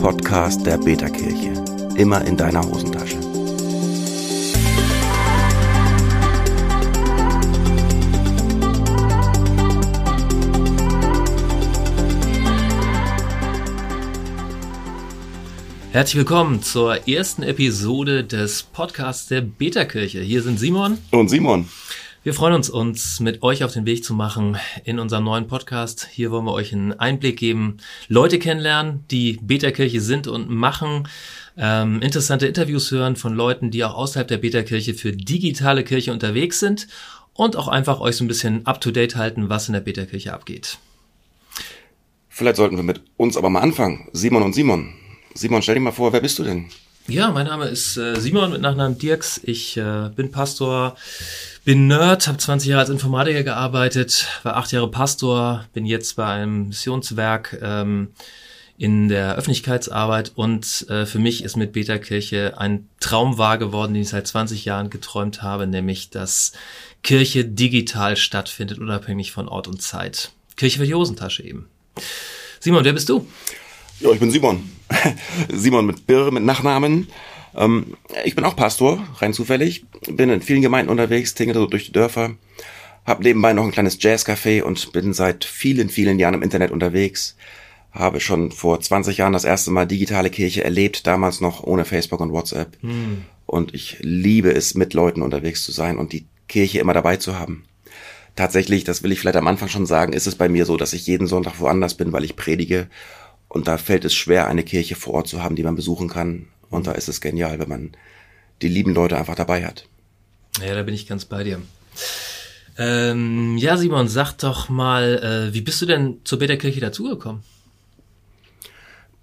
Podcast der Beta-Kirche. Immer in deiner Hosentasche. Herzlich willkommen zur ersten Episode des Podcasts der Beta-Kirche. Hier sind Simon Und Simon. Wir freuen uns, uns mit euch auf den Weg zu machen in unserem neuen Podcast. Hier wollen wir euch einen Einblick geben, Leute kennenlernen, die Beta-Kirche sind und machen, ähm, interessante Interviews hören von Leuten, die auch außerhalb der Beta-Kirche für digitale Kirche unterwegs sind und auch einfach euch so ein bisschen up-to-date halten, was in der Beta-Kirche abgeht. Vielleicht sollten wir mit uns aber mal anfangen. Simon und Simon. Simon, stell dir mal vor, wer bist du denn? Ja, mein Name ist äh, Simon mit Nachnamen Dirks. Ich äh, bin Pastor, bin Nerd, habe 20 Jahre als Informatiker gearbeitet, war acht Jahre Pastor, bin jetzt bei einem Missionswerk ähm, in der Öffentlichkeitsarbeit und äh, für mich ist mit Beta-Kirche ein Traum wahr geworden, den ich seit 20 Jahren geträumt habe, nämlich dass Kirche digital stattfindet, unabhängig von Ort und Zeit. Kirche für die Hosentasche eben. Simon, wer bist du? Ja, ich bin Simon. Simon mit Birre, mit Nachnamen. Ähm, ich bin auch Pastor, rein zufällig. Bin in vielen Gemeinden unterwegs, tingle so durch die Dörfer. Hab nebenbei noch ein kleines Jazzcafé und bin seit vielen, vielen Jahren im Internet unterwegs. Habe schon vor 20 Jahren das erste Mal digitale Kirche erlebt, damals noch ohne Facebook und WhatsApp. Hm. Und ich liebe es, mit Leuten unterwegs zu sein und die Kirche immer dabei zu haben. Tatsächlich, das will ich vielleicht am Anfang schon sagen, ist es bei mir so, dass ich jeden Sonntag woanders bin, weil ich predige. Und da fällt es schwer, eine Kirche vor Ort zu haben, die man besuchen kann. Und da ist es genial, wenn man die lieben Leute einfach dabei hat. Ja, da bin ich ganz bei dir. Ähm, ja, Simon, sag doch mal, äh, wie bist du denn zur Beta-Kirche dazugekommen?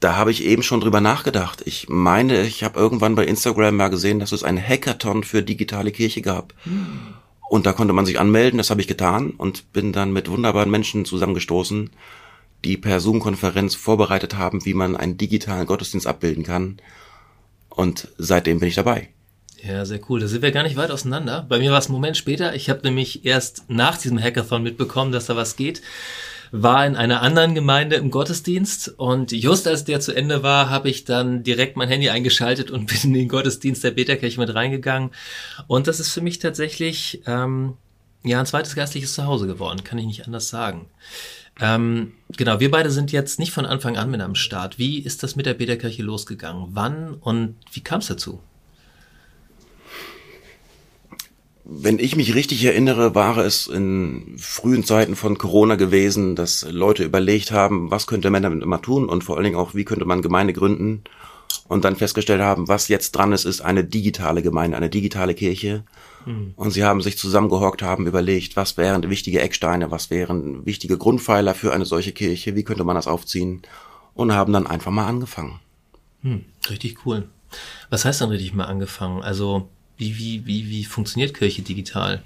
Da habe ich eben schon drüber nachgedacht. Ich meine, ich habe irgendwann bei Instagram mal gesehen, dass es ein Hackathon für digitale Kirche gab. Hm. Und da konnte man sich anmelden, das habe ich getan und bin dann mit wunderbaren Menschen zusammengestoßen, die per Zoom-Konferenz vorbereitet haben, wie man einen digitalen Gottesdienst abbilden kann. Und seitdem bin ich dabei. Ja, sehr cool. Da sind wir gar nicht weit auseinander. Bei mir war es einen Moment später. Ich habe nämlich erst nach diesem Hackathon mitbekommen, dass da was geht. War in einer anderen Gemeinde im Gottesdienst und just als der zu Ende war, habe ich dann direkt mein Handy eingeschaltet und bin in den Gottesdienst der Beterkirche mit reingegangen. Und das ist für mich tatsächlich ähm, ja ein zweites geistliches Zuhause geworden, kann ich nicht anders sagen. Ähm, genau, wir beide sind jetzt nicht von Anfang an mit am Start. Wie ist das mit der Bäderkirche losgegangen? Wann und wie kam es dazu? Wenn ich mich richtig erinnere, war es in frühen Zeiten von Corona gewesen, dass Leute überlegt haben, was könnte man damit immer tun und vor allen Dingen auch, wie könnte man Gemeinde gründen und dann festgestellt haben, was jetzt dran ist, ist eine digitale Gemeinde, eine digitale Kirche. Mhm. Und sie haben sich zusammengehockt, haben überlegt, was wären wichtige Ecksteine, was wären wichtige Grundpfeiler für eine solche Kirche, wie könnte man das aufziehen und haben dann einfach mal angefangen. Hm, richtig cool. Was heißt dann richtig mal angefangen? Also wie, wie, wie, wie funktioniert Kirche digital?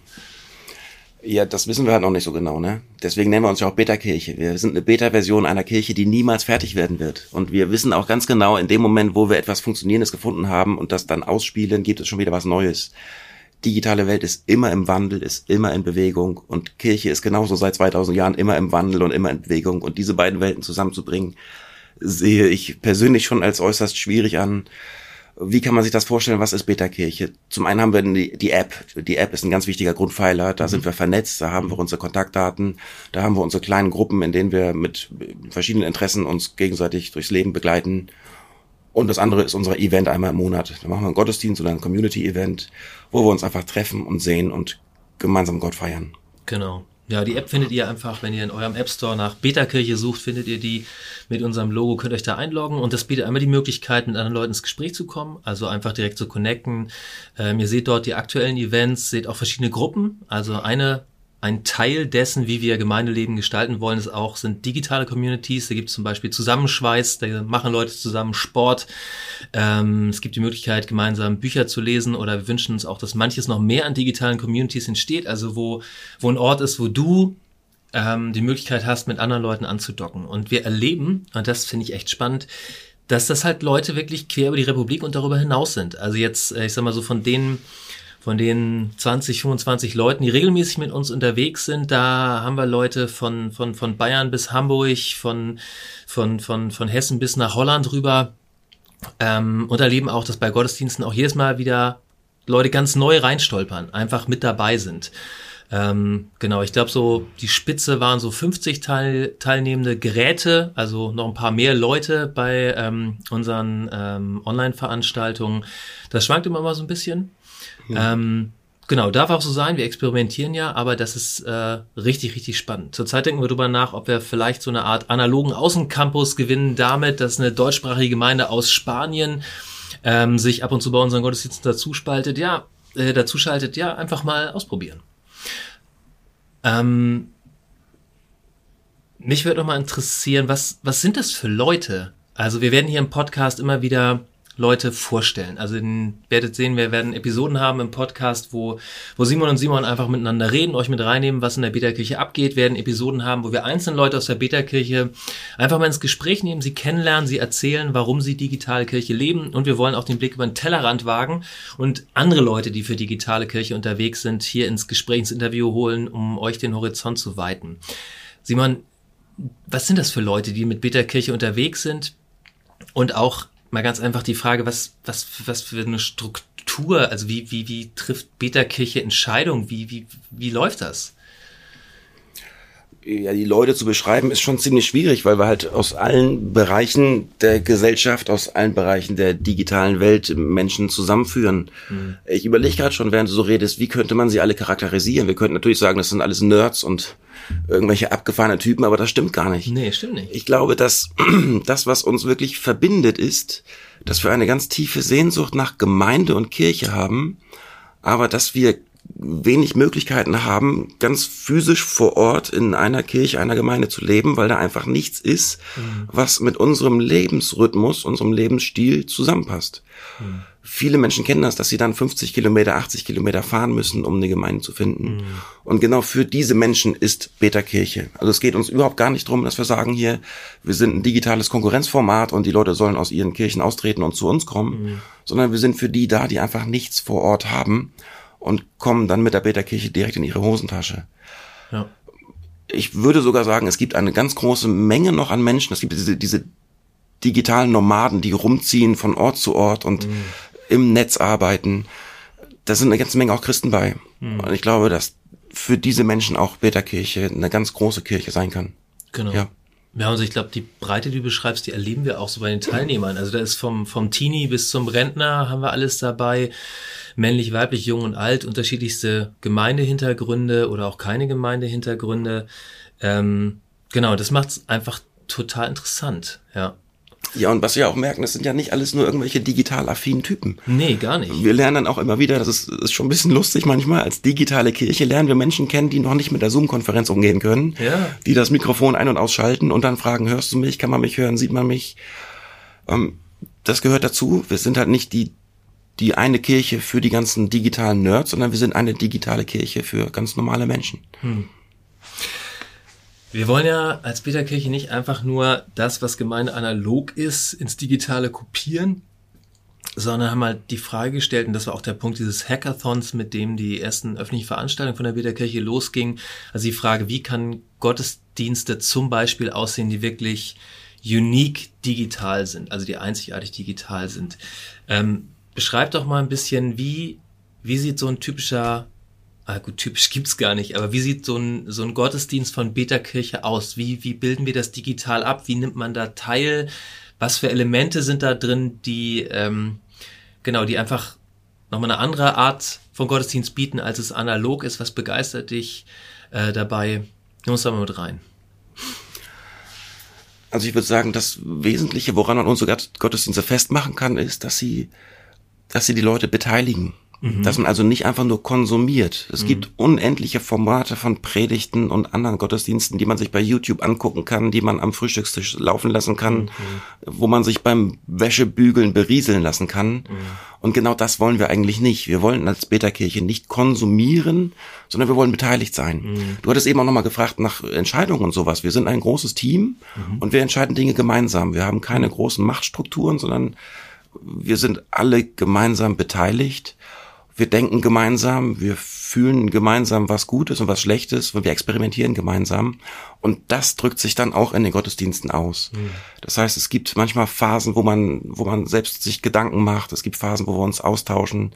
Ja, das wissen wir halt noch nicht so genau, ne? Deswegen nennen wir uns ja auch Beta-Kirche. Wir sind eine Beta-Version einer Kirche, die niemals fertig werden wird. Und wir wissen auch ganz genau, in dem Moment, wo wir etwas Funktionierendes gefunden haben und das dann ausspielen, gibt es schon wieder was Neues. Digitale Welt ist immer im Wandel, ist immer in Bewegung und Kirche ist genauso seit 2000 Jahren immer im Wandel und immer in Bewegung. Und diese beiden Welten zusammenzubringen, sehe ich persönlich schon als äußerst schwierig an. Wie kann man sich das vorstellen? Was ist Beta-Kirche? Zum einen haben wir die, die, App. Die App ist ein ganz wichtiger Grundpfeiler. Da mhm. sind wir vernetzt. Da haben wir unsere Kontaktdaten. Da haben wir unsere kleinen Gruppen, in denen wir mit verschiedenen Interessen uns gegenseitig durchs Leben begleiten. Und das andere ist unser Event einmal im Monat. Da machen wir einen Gottesdienst oder ein Community-Event, wo wir uns einfach treffen und sehen und gemeinsam Gott feiern. Genau. Ja, die App findet ihr einfach, wenn ihr in eurem App Store nach Beta-Kirche sucht, findet ihr die mit unserem Logo, könnt euch da einloggen und das bietet einmal die Möglichkeit, mit anderen Leuten ins Gespräch zu kommen, also einfach direkt zu connecten. Ähm, ihr seht dort die aktuellen Events, seht auch verschiedene Gruppen, also eine ein Teil dessen, wie wir Gemeindeleben gestalten wollen, ist auch, sind digitale Communities. Da gibt es zum Beispiel Zusammenschweiß, da machen Leute zusammen Sport. Ähm, es gibt die Möglichkeit, gemeinsam Bücher zu lesen oder wir wünschen uns auch, dass manches noch mehr an digitalen Communities entsteht. Also wo, wo ein Ort ist, wo du ähm, die Möglichkeit hast, mit anderen Leuten anzudocken. Und wir erleben, und das finde ich echt spannend, dass das halt Leute wirklich quer über die Republik und darüber hinaus sind. Also jetzt, äh, ich sag mal so von denen, von den 20, 25 Leuten, die regelmäßig mit uns unterwegs sind, da haben wir Leute von, von, von Bayern bis Hamburg, von, von, von, von Hessen bis nach Holland rüber. ähm, und erleben auch, dass bei Gottesdiensten auch jedes Mal wieder Leute ganz neu reinstolpern, einfach mit dabei sind. Ähm, genau, ich glaube so, die Spitze waren so 50 teil, teilnehmende Geräte, also noch ein paar mehr Leute bei ähm, unseren ähm, Online-Veranstaltungen. Das schwankt immer mal so ein bisschen. Ja. Ähm, genau, darf auch so sein, wir experimentieren ja, aber das ist äh, richtig, richtig spannend. Zurzeit denken wir darüber nach, ob wir vielleicht so eine Art analogen Außencampus gewinnen damit, dass eine deutschsprachige Gemeinde aus Spanien ähm, sich ab und zu bei unseren Gottesdiensten dazu spaltet. Ja, äh, dazu schaltet, ja, einfach mal ausprobieren. Ähm, mich würde noch mal interessieren, was, was sind das für Leute? Also wir werden hier im Podcast immer wieder Leute vorstellen. Also ihr werdet sehen, wir werden Episoden haben im Podcast, wo, wo Simon und Simon einfach miteinander reden, euch mit reinnehmen, was in der Beta-Kirche abgeht. Werden Episoden haben, wo wir einzelne Leute aus der Beta-Kirche einfach mal ins Gespräch nehmen, sie kennenlernen, sie erzählen, warum sie digitale Kirche leben. Und wir wollen auch den Blick über den Tellerrand wagen und andere Leute, die für digitale Kirche unterwegs sind, hier ins Gespräch, ins Interview holen, um euch den Horizont zu weiten. Simon, was sind das für Leute, die mit Beta-Kirche unterwegs sind und auch mal ganz einfach die Frage, was, was, was für eine Struktur, also wie, wie, wie trifft Beta-Kirche Entscheidungen? Wie, wie, wie läuft das? Ja, die Leute zu beschreiben, ist schon ziemlich schwierig, weil wir halt aus allen Bereichen der Gesellschaft, aus allen Bereichen der digitalen Welt Menschen zusammenführen. Mhm. Ich überlege gerade schon, während du so redest, wie könnte man sie alle charakterisieren? Wir könnten natürlich sagen, das sind alles Nerds und irgendwelche abgefahrene Typen, aber das stimmt gar nicht. Nee, stimmt nicht. Ich glaube, dass das, was uns wirklich verbindet, ist, dass wir eine ganz tiefe Sehnsucht nach Gemeinde und Kirche haben, aber dass wir wenig Möglichkeiten haben, ganz physisch vor Ort in einer Kirche, einer Gemeinde zu leben, weil da einfach nichts ist, mhm. was mit unserem Lebensrhythmus, unserem Lebensstil zusammenpasst. Mhm. Viele Menschen kennen das, dass sie dann 50 Kilometer, 80 Kilometer fahren müssen, um eine Gemeinde zu finden. Mhm. Und genau für diese Menschen ist Beta Kirche. Also es geht uns überhaupt gar nicht darum, dass wir sagen hier, wir sind ein digitales Konkurrenzformat und die Leute sollen aus ihren Kirchen austreten und zu uns kommen, mhm. sondern wir sind für die da, die einfach nichts vor Ort haben und kommen dann mit der Beta-Kirche direkt in ihre Hosentasche. Ja. Ich würde sogar sagen, es gibt eine ganz große Menge noch an Menschen. Es gibt diese, diese digitalen Nomaden, die rumziehen von Ort zu Ort und mhm. im Netz arbeiten. Da sind eine ganze Menge auch Christen bei. Mhm. Und ich glaube, dass für diese Menschen auch Beta-Kirche eine ganz große Kirche sein kann. Genau. Ja. Ja, also ich glaube, die Breite, die du beschreibst, die erleben wir auch so bei den Teilnehmern. Also da ist vom, vom Teenie bis zum Rentner haben wir alles dabei männlich, weiblich, jung und alt, unterschiedlichste Gemeindehintergründe oder auch keine Gemeindehintergründe. Ähm, genau, das macht es einfach total interessant, ja. Ja, und was wir auch merken, das sind ja nicht alles nur irgendwelche digital affinen Typen. Nee, gar nicht. Wir lernen dann auch immer wieder, das ist, ist schon ein bisschen lustig manchmal, als digitale Kirche lernen wir Menschen kennen, die noch nicht mit der Zoom-Konferenz umgehen können, ja. die das Mikrofon ein- und ausschalten und dann fragen, hörst du mich, kann man mich hören, sieht man mich? Ähm, das gehört dazu. Wir sind halt nicht die die eine Kirche für die ganzen digitalen Nerds, sondern wir sind eine digitale Kirche für ganz normale Menschen. Hm. Wir wollen ja als Peterkirche nicht einfach nur das, was Gemeinde analog ist, ins Digitale kopieren, sondern haben halt die Frage gestellt, und das war auch der Punkt dieses Hackathons, mit dem die ersten öffentlichen Veranstaltungen von der Peterkirche losgingen. Also die Frage, wie kann Gottesdienste zum Beispiel aussehen, die wirklich unique digital sind, also die einzigartig digital sind. Ähm, beschreib doch mal ein bisschen, wie, wie sieht so ein typischer, ah gut, typisch gibt's gar nicht, aber wie sieht so ein, so ein Gottesdienst von Beta-Kirche aus? Wie, wie bilden wir das digital ab? Wie nimmt man da teil? Was für Elemente sind da drin, die, ähm, genau, die einfach nochmal eine andere Art von Gottesdienst bieten, als es analog ist? Was begeistert dich äh, dabei? Nimm uns da mal mit rein. Also ich würde sagen, das Wesentliche, woran man unsere Gottesdienste festmachen kann, ist, dass sie dass sie die Leute beteiligen. Mhm. Dass man also nicht einfach nur konsumiert. Es mhm. gibt unendliche Formate von Predigten und anderen Gottesdiensten, die man sich bei YouTube angucken kann, die man am Frühstückstisch laufen lassen kann, mhm. wo man sich beim Wäschebügeln berieseln lassen kann. Mhm. Und genau das wollen wir eigentlich nicht. Wir wollen als Beta-Kirche nicht konsumieren, sondern wir wollen beteiligt sein. Mhm. Du hattest eben auch nochmal gefragt nach Entscheidungen und sowas. Wir sind ein großes Team mhm. und wir entscheiden Dinge gemeinsam. Wir haben keine großen Machtstrukturen, sondern wir sind alle gemeinsam beteiligt, wir denken gemeinsam, wir fühlen gemeinsam, was Gutes und was Schlechtes, und wir experimentieren gemeinsam. Und das drückt sich dann auch in den Gottesdiensten aus. Mhm. Das heißt, es gibt manchmal Phasen, wo man, wo man selbst sich Gedanken macht. Es gibt Phasen, wo wir uns austauschen.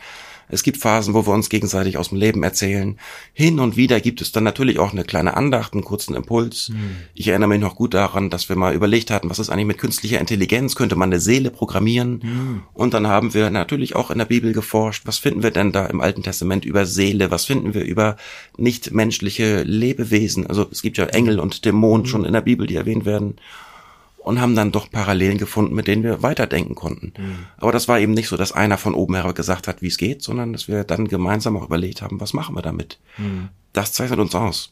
Es gibt Phasen, wo wir uns gegenseitig aus dem Leben erzählen. Hin und wieder gibt es dann natürlich auch eine kleine Andacht, einen kurzen Impuls. Mhm. Ich erinnere mich noch gut daran, dass wir mal überlegt hatten, was ist eigentlich mit künstlicher Intelligenz? Könnte man eine Seele programmieren? Mhm. Und dann haben wir natürlich auch in der Bibel geforscht, was finden wir denn da im Alten Testament über Seele? Was finden wir über nichtmenschliche Lebewesen? Also es gibt ja Engel und Dämonen mhm. schon in der Bibel, die erwähnt werden und haben dann doch Parallelen gefunden, mit denen wir weiterdenken konnten. Mhm. Aber das war eben nicht so, dass einer von oben her gesagt hat, wie es geht, sondern dass wir dann gemeinsam auch überlegt haben, was machen wir damit. Mhm. Das zeichnet uns aus.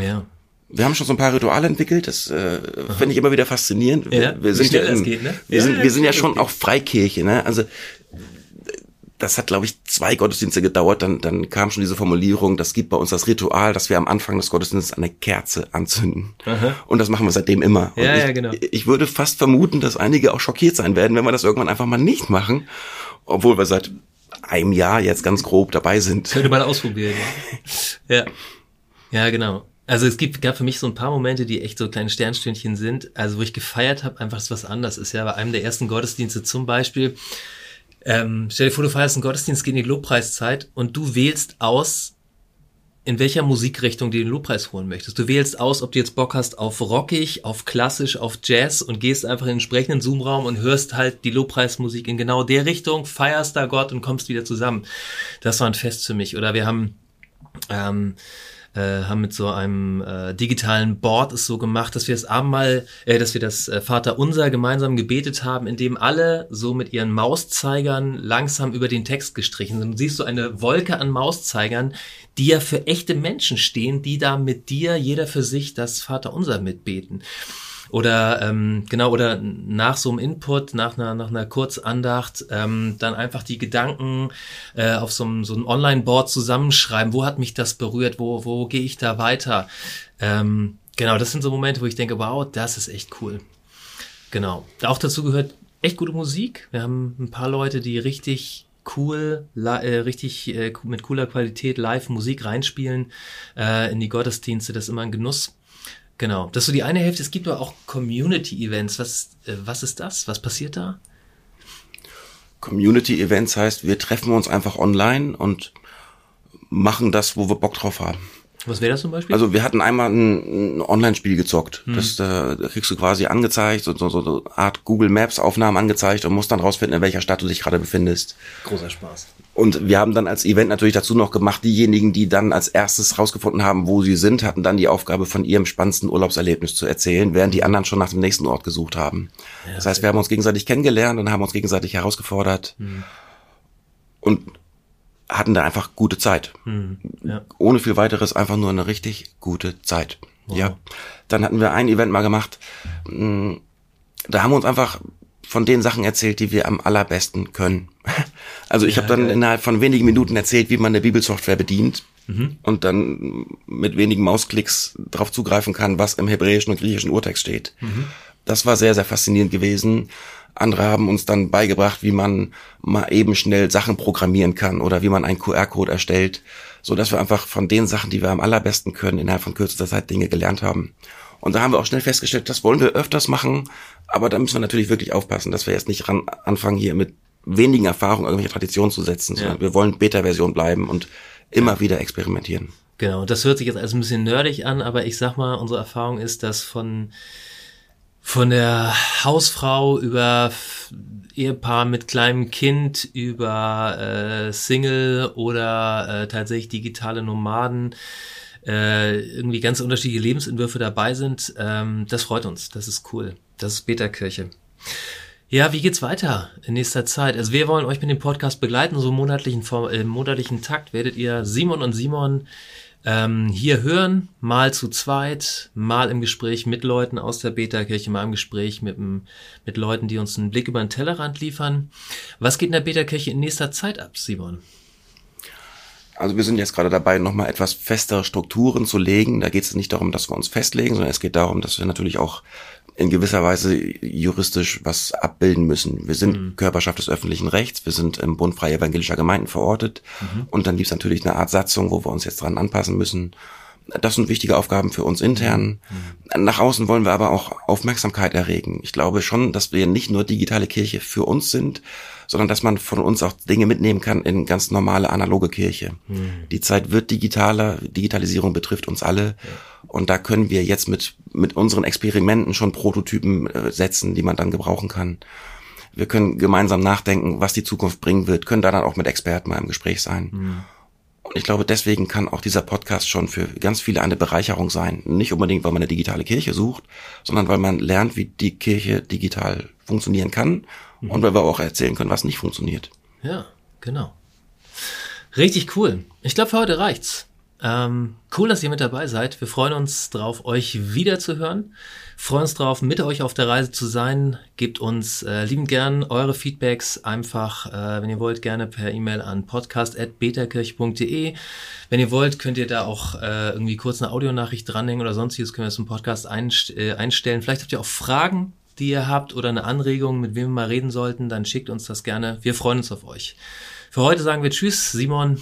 Ja. Wir haben schon so ein paar Rituale entwickelt, das äh, finde ich immer wieder faszinierend. Wir, ja, wir sind ja, in, geht, ne? wir, ja, sind, wir sind ja schon auch Freikirche, ne? Also das hat, glaube ich, zwei Gottesdienste gedauert. Dann, dann kam schon diese Formulierung, das gibt bei uns das Ritual, dass wir am Anfang des Gottesdienstes eine Kerze anzünden. Aha. Und das machen wir seitdem immer. Ja, ich, ja, genau. Ich würde fast vermuten, dass einige auch schockiert sein werden, wenn wir das irgendwann einfach mal nicht machen. Obwohl wir seit einem Jahr jetzt ganz grob dabei sind. Könnte man ausprobieren. Ja, ja, ja genau. Also es gibt, gab für mich so ein paar Momente, die echt so kleine Sternstündchen sind, also wo ich gefeiert habe, einfach was anderes ist. Ja, bei einem der ersten Gottesdienste zum Beispiel, ähm, stell dir vor, du feierst einen Gottesdienst gegen die Lobpreiszeit und du wählst aus, in welcher Musikrichtung du den Lobpreis holen möchtest. Du wählst aus, ob du jetzt Bock hast auf rockig, auf klassisch, auf Jazz und gehst einfach in den entsprechenden Zoom-Raum und hörst halt die Lobpreismusik in genau der Richtung, feierst da Gott und kommst wieder zusammen. Das war ein Fest für mich. Oder wir haben ähm, äh, haben mit so einem äh, digitalen Board es so gemacht, dass wir das Abendmahl, äh, dass wir das äh, Vater Unser gemeinsam gebetet haben, indem alle so mit ihren Mauszeigern langsam über den Text gestrichen sind. Du siehst so eine Wolke an Mauszeigern, die ja für echte Menschen stehen, die da mit dir, jeder für sich, das Vater Unser mitbeten. Oder ähm, genau, oder nach so einem Input, nach einer, nach einer Kurzandacht, ähm, dann einfach die Gedanken äh, auf so einem, so einem Online-Board zusammenschreiben. Wo hat mich das berührt? Wo, wo gehe ich da weiter? Ähm, genau, das sind so Momente, wo ich denke, wow, das ist echt cool. Genau. Auch dazu gehört echt gute Musik. Wir haben ein paar Leute, die richtig cool, äh, richtig äh, mit cooler Qualität live Musik reinspielen äh, in die Gottesdienste. Das ist immer ein Genuss. Genau, das ist so die eine Hälfte. Es gibt aber auch Community-Events. Was, äh, was ist das? Was passiert da? Community-Events heißt, wir treffen uns einfach online und machen das, wo wir Bock drauf haben. Was wäre das zum Beispiel? Also wir hatten einmal ein, ein Online-Spiel gezockt. Hm. Das da kriegst du quasi angezeigt, so, so, so eine Art Google Maps Aufnahmen angezeigt und musst dann rausfinden, in welcher Stadt du dich gerade befindest. Großer Spaß. Und wir haben dann als Event natürlich dazu noch gemacht, diejenigen, die dann als erstes rausgefunden haben, wo sie sind, hatten dann die Aufgabe, von ihrem spannendsten Urlaubserlebnis zu erzählen, während die anderen schon nach dem nächsten Ort gesucht haben. Ja, das heißt, wir haben uns gegenseitig kennengelernt und haben uns gegenseitig herausgefordert. Hm. Und hatten da einfach gute Zeit. Hm, ja. Ohne viel weiteres, einfach nur eine richtig gute Zeit. Wow. Ja. Dann hatten wir ein Event mal gemacht. Hm, da haben wir uns einfach von den Sachen erzählt, die wir am allerbesten können. Also ich ja, habe dann geil. innerhalb von wenigen Minuten erzählt, wie man eine Bibelsoftware bedient mhm. und dann mit wenigen Mausklicks darauf zugreifen kann, was im hebräischen und griechischen Urtext steht. Mhm. Das war sehr, sehr faszinierend gewesen. Andere haben uns dann beigebracht, wie man mal eben schnell Sachen programmieren kann oder wie man einen QR-Code erstellt, so dass wir einfach von den Sachen, die wir am allerbesten können, innerhalb von kürzester Zeit Dinge gelernt haben. Und da haben wir auch schnell festgestellt, das wollen wir öfters machen, aber da müssen wir natürlich wirklich aufpassen, dass wir jetzt nicht ran anfangen, hier mit wenigen Erfahrungen irgendwelche Traditionen zu setzen, sondern ja. wir wollen Beta-Version bleiben und immer ja. wieder experimentieren. Genau, das hört sich jetzt alles ein bisschen nerdig an, aber ich sag mal, unsere Erfahrung ist, dass von von der Hausfrau über Ehepaar mit kleinem Kind, über äh, Single oder äh, tatsächlich digitale Nomaden, äh, irgendwie ganz unterschiedliche Lebensentwürfe dabei sind. Ähm, das freut uns, das ist cool. Das ist Beta-Kirche. Ja, wie geht's weiter in nächster Zeit? Also wir wollen euch mit dem Podcast begleiten, so im monatlichen, im monatlichen Takt werdet ihr Simon und Simon ähm, hier hören, mal zu zweit, mal im Gespräch mit Leuten aus der Beta-Kirche, mal im Gespräch mit, mit Leuten, die uns einen Blick über den Tellerrand liefern. Was geht in der Beta-Kirche in nächster Zeit ab, Simon? Also wir sind jetzt gerade dabei, nochmal etwas festere Strukturen zu legen. Da geht es nicht darum, dass wir uns festlegen, sondern es geht darum, dass wir natürlich auch in gewisser Weise juristisch was abbilden müssen. Wir sind mhm. Körperschaft des öffentlichen Rechts, wir sind im Bund Freie Evangelischer Gemeinden verortet mhm. und dann gibt es natürlich eine Art Satzung, wo wir uns jetzt dran anpassen müssen. Das sind wichtige Aufgaben für uns intern. Mhm. Nach außen wollen wir aber auch Aufmerksamkeit erregen. Ich glaube schon, dass wir nicht nur digitale Kirche für uns sind, sondern dass man von uns auch Dinge mitnehmen kann in ganz normale analoge Kirche. Mhm. Die Zeit wird digitaler, Digitalisierung betrifft uns alle. Ja. Und da können wir jetzt mit, mit unseren Experimenten schon Prototypen äh, setzen, die man dann gebrauchen kann. Wir können gemeinsam nachdenken, was die Zukunft bringen wird, können da dann auch mit Experten mal im Gespräch sein. Mhm. Und ich glaube, deswegen kann auch dieser Podcast schon für ganz viele eine Bereicherung sein. Nicht unbedingt, weil man eine digitale Kirche sucht, sondern weil man lernt, wie die Kirche digital funktionieren kann mhm. und weil wir auch erzählen können, was nicht funktioniert. Ja, genau. Richtig cool. Ich glaube, für heute reicht's. Ähm, cool, dass ihr mit dabei seid. Wir freuen uns drauf, euch wiederzuhören. Freuen uns drauf, mit euch auf der Reise zu sein. Gebt uns äh, liebend gern eure Feedbacks einfach, äh, wenn ihr wollt, gerne per E-Mail an podcast.betakirch.de. Wenn ihr wollt, könnt ihr da auch äh, irgendwie kurz eine Audionachricht dranhängen oder sonstiges, können wir zum Podcast einst äh, einstellen. Vielleicht habt ihr auch Fragen, die ihr habt oder eine Anregung, mit wem wir mal reden sollten, dann schickt uns das gerne. Wir freuen uns auf euch. Für heute sagen wir Tschüss, Simon.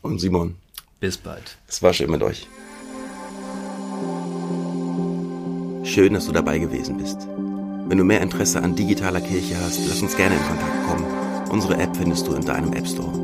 Und Simon. Bis bald. Es war schön mit euch. Schön, dass du dabei gewesen bist. Wenn du mehr Interesse an digitaler Kirche hast, lass uns gerne in Kontakt kommen. Unsere App findest du in deinem App Store.